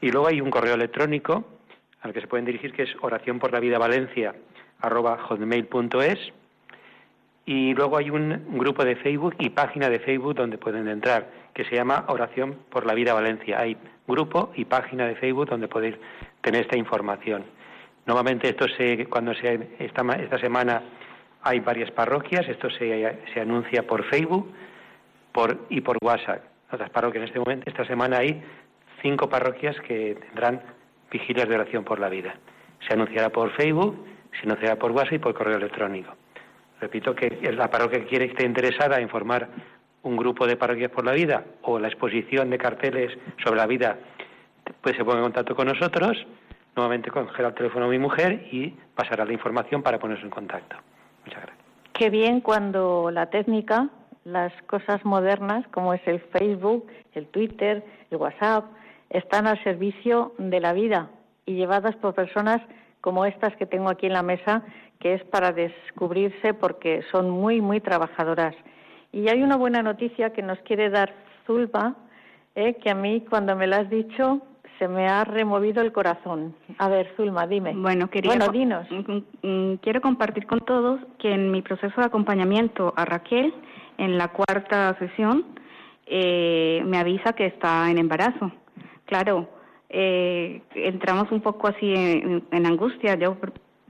Y luego hay un correo electrónico al que se pueden dirigir, que es oración por la vida Valencia, arroba hotmail.es y luego hay un grupo de Facebook y página de Facebook donde pueden entrar, que se llama Oración por la Vida Valencia. Hay grupo y página de Facebook donde podéis tener esta información. Normalmente esto se, cuando se, esta, esta semana hay varias parroquias, esto se, se anuncia por Facebook por, y por WhatsApp. Otras parroquias en este momento, esta semana hay cinco parroquias que tendrán vigilias de oración por la vida. Se anunciará por Facebook, se anunciará por WhatsApp y por correo electrónico. Repito que la parroquia que quiere esté interesada en formar un grupo de parroquias por la vida o la exposición de carteles sobre la vida, pues se ponga en contacto con nosotros, nuevamente cogerá el teléfono a mi mujer y pasará la información para ponerse en contacto. Muchas gracias. Qué bien cuando la técnica, las cosas modernas como es el Facebook, el Twitter, el WhatsApp, están al servicio de la vida y llevadas por personas como estas que tengo aquí en la mesa que es para descubrirse porque son muy, muy trabajadoras. Y hay una buena noticia que nos quiere dar Zulma, eh, que a mí cuando me la has dicho se me ha removido el corazón. A ver, Zulma, dime. Bueno, quería bueno, dinos. quiero compartir con todos que en mi proceso de acompañamiento a Raquel, en la cuarta sesión, eh, me avisa que está en embarazo. Claro, eh, entramos un poco así en, en angustia. Yo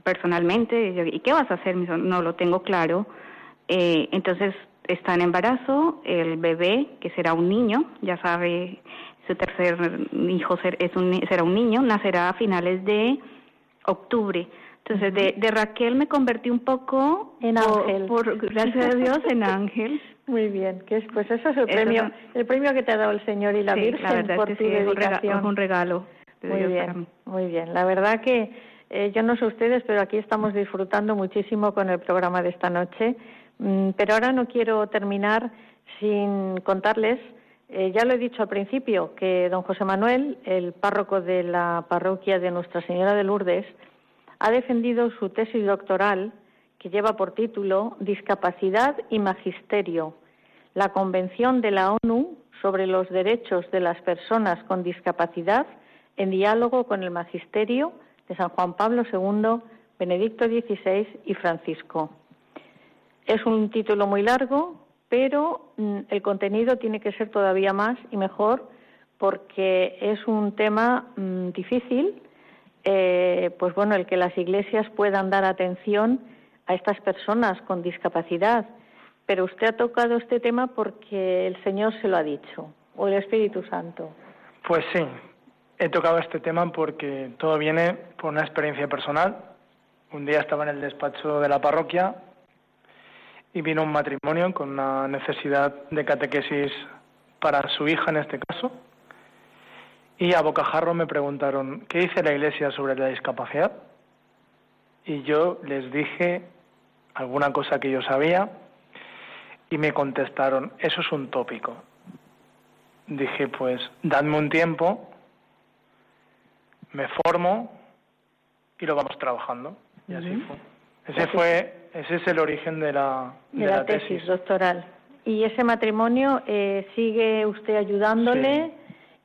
personalmente, ¿y qué vas a hacer? no lo tengo claro. Eh, entonces está en embarazo, el bebé, que será un niño, ya sabe, su tercer hijo es un, será un niño, nacerá a finales de octubre. Entonces, de, de Raquel me convertí un poco en ángel. Por, gracias a Dios, en ángel. Muy bien, que es, pues eso es el premio, el premio que te ha dado el Señor y la Virgen por tu dedicación. Es un regalo. muy bien, muy bien. La verdad que eh, yo no sé ustedes, pero aquí estamos disfrutando muchísimo con el programa de esta noche. Mm, pero ahora no quiero terminar sin contarles, eh, ya lo he dicho al principio, que don José Manuel, el párroco de la parroquia de Nuestra Señora de Lourdes, ha defendido su tesis doctoral que lleva por título Discapacidad y Magisterio, la Convención de la ONU sobre los Derechos de las Personas con Discapacidad en diálogo con el Magisterio de San Juan Pablo II, Benedicto XVI y Francisco. Es un título muy largo, pero mm, el contenido tiene que ser todavía más y mejor porque es un tema mm, difícil, eh, pues bueno, el que las iglesias puedan dar atención estas personas con discapacidad, pero usted ha tocado este tema porque el Señor se lo ha dicho, o el Espíritu Santo. Pues sí, he tocado este tema porque todo viene por una experiencia personal. Un día estaba en el despacho de la parroquia y vino un matrimonio con una necesidad de catequesis para su hija en este caso. Y a bocajarro me preguntaron, ¿qué dice la Iglesia sobre la discapacidad? Y yo les dije alguna cosa que yo sabía y me contestaron, eso es un tópico. Dije, pues, dadme un tiempo, me formo y lo vamos trabajando. Y así fue. Ese fue, ese es el origen de la, de, la, tesis. doctoral. Y ese matrimonio eh, sigue usted ayudándole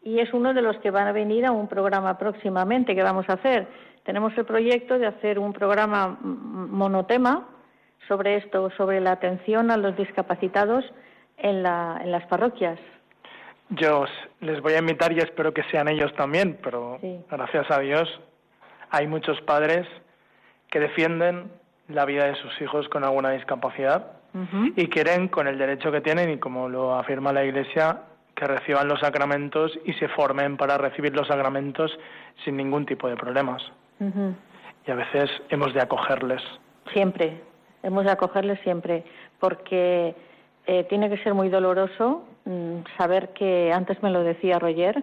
y es uno de los que van a venir a un programa próximamente que vamos a hacer. Tenemos el proyecto de hacer un programa monotema sobre esto, sobre la atención a los discapacitados en, la, en las parroquias. Yo les voy a invitar y espero que sean ellos también, pero gracias a Dios hay muchos padres que defienden la vida de sus hijos con alguna discapacidad y quieren, con el derecho que tienen y como lo afirma la Iglesia, que reciban los sacramentos y se formen para recibir los sacramentos sin ningún tipo de problemas. Y a veces hemos de acogerles. Siempre, hemos de acogerles siempre, porque eh, tiene que ser muy doloroso mm, saber que, antes me lo decía Roger,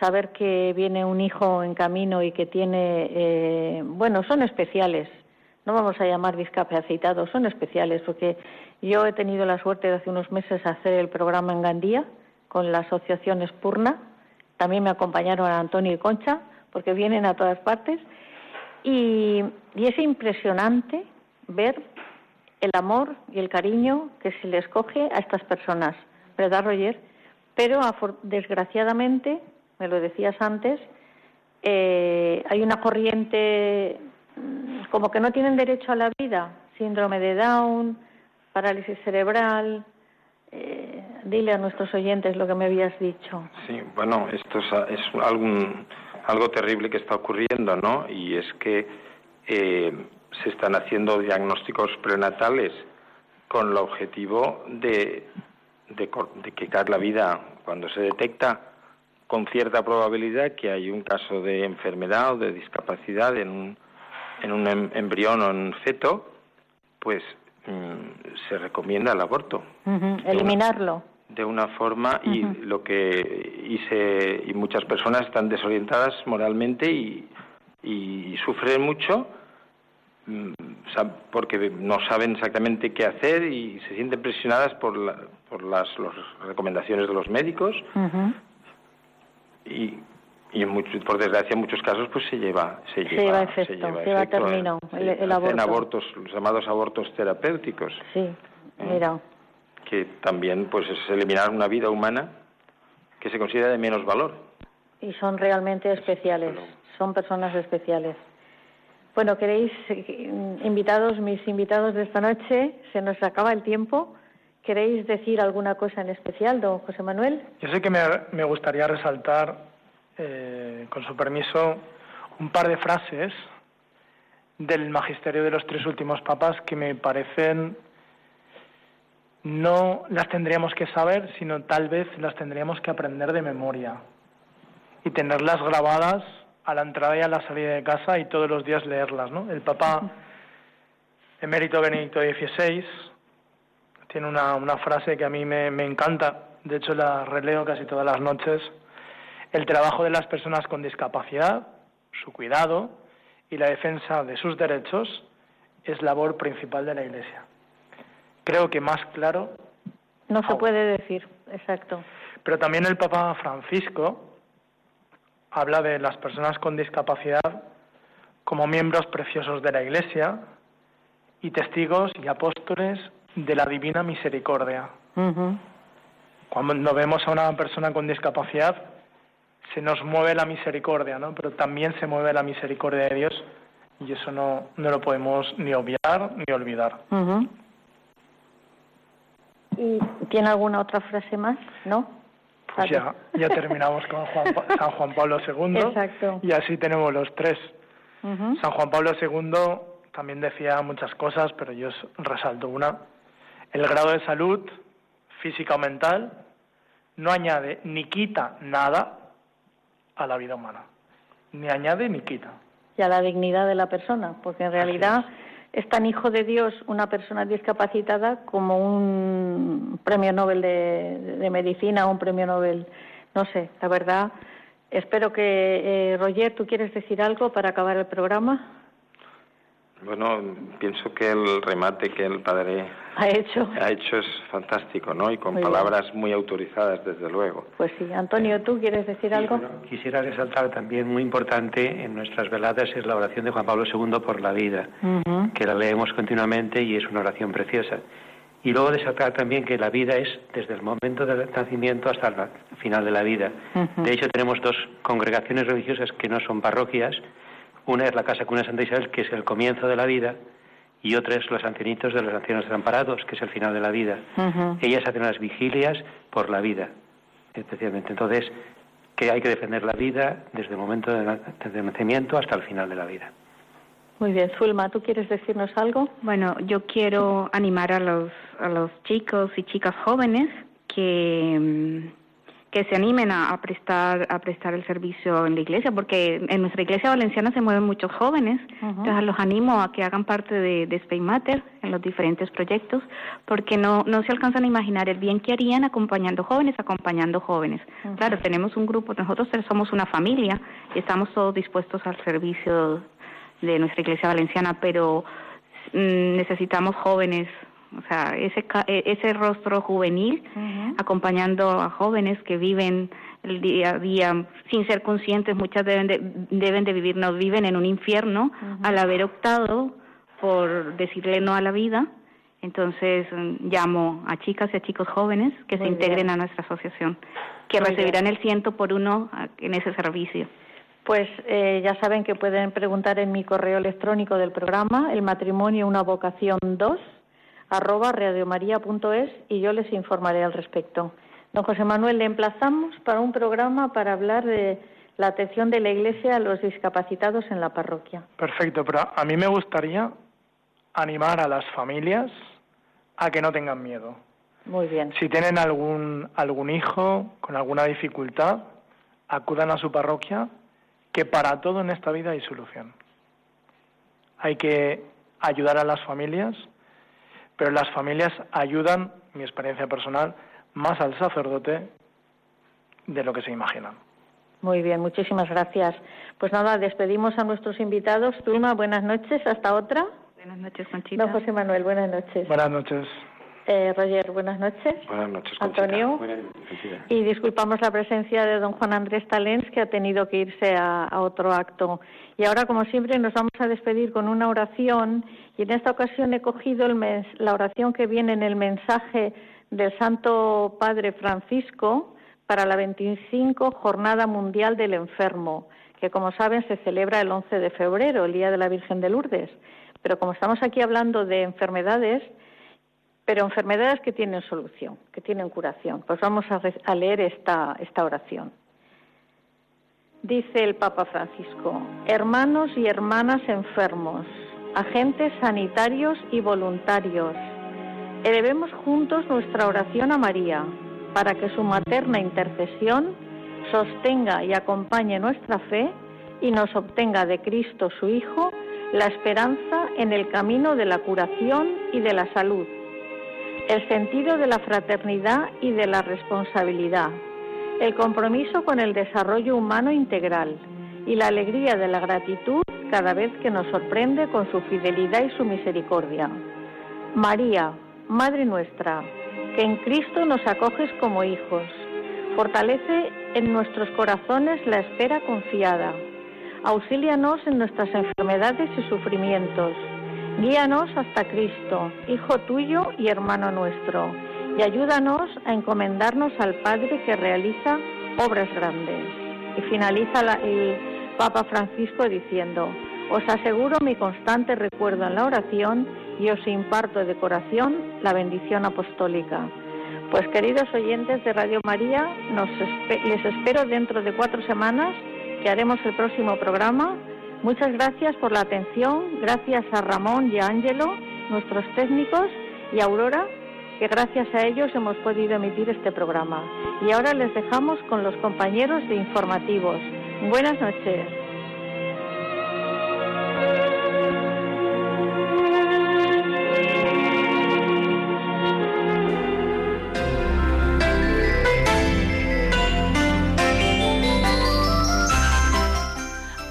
saber que viene un hijo en camino y que tiene, eh, bueno, son especiales, no vamos a llamar discapacitados, son especiales, porque yo he tenido la suerte de hace unos meses hacer el programa en Gandía con la asociación Espurna, también me acompañaron Antonio y Concha, porque vienen a todas partes, y es impresionante ver el amor y el cariño que se les coge a estas personas, ¿verdad, Roger? Pero desgraciadamente, me lo decías antes, eh, hay una corriente mm, como que no tienen derecho a la vida, síndrome de Down, parálisis cerebral. Eh, dile a nuestros oyentes lo que me habías dicho. Sí, bueno, esto es, algo terrible que está ocurriendo, ¿no? Y es que eh, se están haciendo diagnósticos prenatales con el objetivo de, de, quitar la vida cuando se detecta con cierta probabilidad que hay un caso de enfermedad o de discapacidad en un, en un em, embrión o en un feto, pues mm, se recomienda el aborto. Eliminarlo. De una, forma y lo que y, se, y muchas personas están desorientadas moralmente y, y sufren mucho porque no saben exactamente qué hacer y se sienten presionadas por, por las, recomendaciones de los médicos. Y, y por desgracia en muchos casos pues se lleva se, lleva, efecto, se lleva, término el, abortos los llamados abortos terapéuticos. Sí ¿eh? mira. Que también pues es eliminar una vida humana que se considera de menos valor. Y son realmente especiales son personas especiales bueno, queréis, eh, invitados, mis invitados de esta noche, se nos acaba el tiempo. ¿Queréis decir alguna cosa en especial, don José Manuel? Yo sé que me, gustaría resaltar, eh, con su permiso, un par de frases del magisterio de los tres últimos papas que me parecen no las tendríamos que saber, sino tal vez las tendríamos que aprender de memoria y tenerlas grabadas a la entrada y a la salida de casa y todos los días leerlas, ¿no? El Papa emérito Benedicto XVI tiene una, una frase que a mí me, me encanta, de hecho la releo casi todas las noches, el trabajo de las personas con discapacidad, su cuidado y la defensa de sus derechos es labor principal de la Iglesia. Creo que más claro... No se puede decir, exacto. Pero también el Papa Francisco, habla de las personas con discapacidad como miembros preciosos de la Iglesia y testigos y apóstoles de la divina misericordia. Cuando vemos a una persona con discapacidad, se nos mueve la misericordia, ¿no? Pero también se mueve la misericordia de Dios y eso no, no lo podemos ni obviar ni olvidar. ¿Y tiene alguna otra frase más? ¿No? Pues ya, ya terminamos con San Juan Pablo II Exacto. y así tenemos los tres. San Juan Pablo II también decía muchas cosas, pero yo resalto una. El grado de salud física o mental no añade ni quita nada a la vida humana. Ni añade ni quita. Y a la dignidad de la persona, porque en realidad es, tan hijo de Dios una persona discapacitada como un premio Nobel de, medicina o un premio Nobel, no sé, la verdad. Espero que, eh, Roger, ¿tú quieres decir algo para acabar el programa? Bueno, pienso que el remate que el padre ha hecho, ha hecho es fantástico, ¿no? Y con palabras muy autorizadas, desde luego. Pues sí. Antonio, ¿tú quieres decir algo? quisiera resaltar también, muy importante en nuestras veladas, es la oración de Juan Pablo II por la vida, que la leemos continuamente y es una oración preciosa. Y luego destacar también que la vida es desde el momento del nacimiento hasta el final de la vida. De hecho, tenemos dos congregaciones religiosas que no son parroquias, una es la Casa Cuna Santa Isabel, que es el comienzo de la vida, y otra es los ancianitos de los ancianos desamparados, que es el final de la vida. Ellas hacen las vigilias por la vida, especialmente. Entonces, que hay que defender la vida desde el momento del nacimiento hasta el final de la vida. Muy bien, Zulma, ¿tú quieres decirnos algo? Bueno, yo quiero animar a los, a los chicos y chicas jóvenes que mm, que se animen a, prestar a prestar el servicio en la iglesia, porque en nuestra iglesia valenciana se mueven muchos jóvenes. Entonces los animo a que hagan parte de, de Matter en los diferentes proyectos, porque no, no se alcanzan a imaginar el bien que harían acompañando jóvenes, acompañando jóvenes. Claro, tenemos un grupo, nosotros somos una familia y estamos todos dispuestos al servicio de nuestra iglesia valenciana, pero mm, necesitamos jóvenes o sea, ese, e, ese rostro juvenil acompañando a jóvenes que viven el día a día sin ser conscientes, muchas deben de, deben de vivir, no viven en un infierno al haber optado por decirle no a la vida. Entonces mm, llamo a chicas y a chicos jóvenes que se integren a nuestra asociación, que recibirán el ciento por uno en ese servicio. Pues eh, ya saben que pueden preguntar en mi correo electrónico del programa, el matrimonio una vocación 2, arroba radiomaria.es y yo les informaré al respecto. Don José Manuel, le emplazamos para un programa para hablar de la atención de la Iglesia a los discapacitados en la parroquia. Perfecto, pero a mí me gustaría animar a las familias a que no tengan miedo. Muy bien. Si tienen algún, algún hijo con alguna dificultad, acudan a su parroquia, que para todo en esta vida hay solución. Hay que ayudar a las familias pero las familias ayudan, mi experiencia personal, más al sacerdote de lo que se imaginan. Muy bien, muchísimas gracias. Pues nada, despedimos a nuestros invitados. Tulma, buenas noches, hasta otra. Buenas noches, Conchita. Don José Manuel, buenas noches. Buenas noches. Eh, Roger, buenas noches. Buenas noches, Antonio. y disculpamos la presencia de don Juan Andrés Talens, que ha tenido que irse a, otro acto. Y ahora, como siempre, nos vamos a despedir con una oración. Y en esta ocasión he cogido el la oración que viene en el mensaje del Santo Padre Francisco para la 25 Jornada Mundial del Enfermo, que como saben se celebra el 11 de febrero, el Día de la Virgen de Lourdes. Pero como estamos aquí hablando de enfermedades, pero enfermedades que tienen solución, que tienen curación. Pues vamos a, leer esta, esta oración. Dice el Papa Francisco, hermanos y hermanas enfermos, agentes sanitarios y voluntarios, elevemos juntos nuestra oración a María para que su materna intercesión sostenga y acompañe nuestra fe y nos obtenga de Cristo su Hijo la esperanza en el camino de la curación y de la salud el sentido de la fraternidad y de la responsabilidad, el compromiso con el desarrollo humano integral y la alegría de la gratitud cada vez que nos sorprende con su fidelidad y su misericordia. María, Madre nuestra, que en Cristo nos acoges como hijos, fortalece en nuestros corazones la espera confiada, auxílianos en nuestras enfermedades y sufrimientos, Guíanos hasta Cristo, Hijo tuyo y hermano nuestro, y ayúdanos a encomendarnos al Padre que realiza obras grandes. Y finaliza el Papa Francisco diciendo, os aseguro mi constante recuerdo en la oración y os imparto de corazón la bendición apostólica. Pues queridos oyentes de Radio María, les espero dentro de cuatro semanas que haremos el próximo programa Muchas gracias por la atención, gracias a Ramón y a Ángelo, nuestros técnicos, y a Aurora, que gracias a ellos hemos podido emitir este programa. Y ahora les dejamos con los compañeros de informativos. Buenas noches.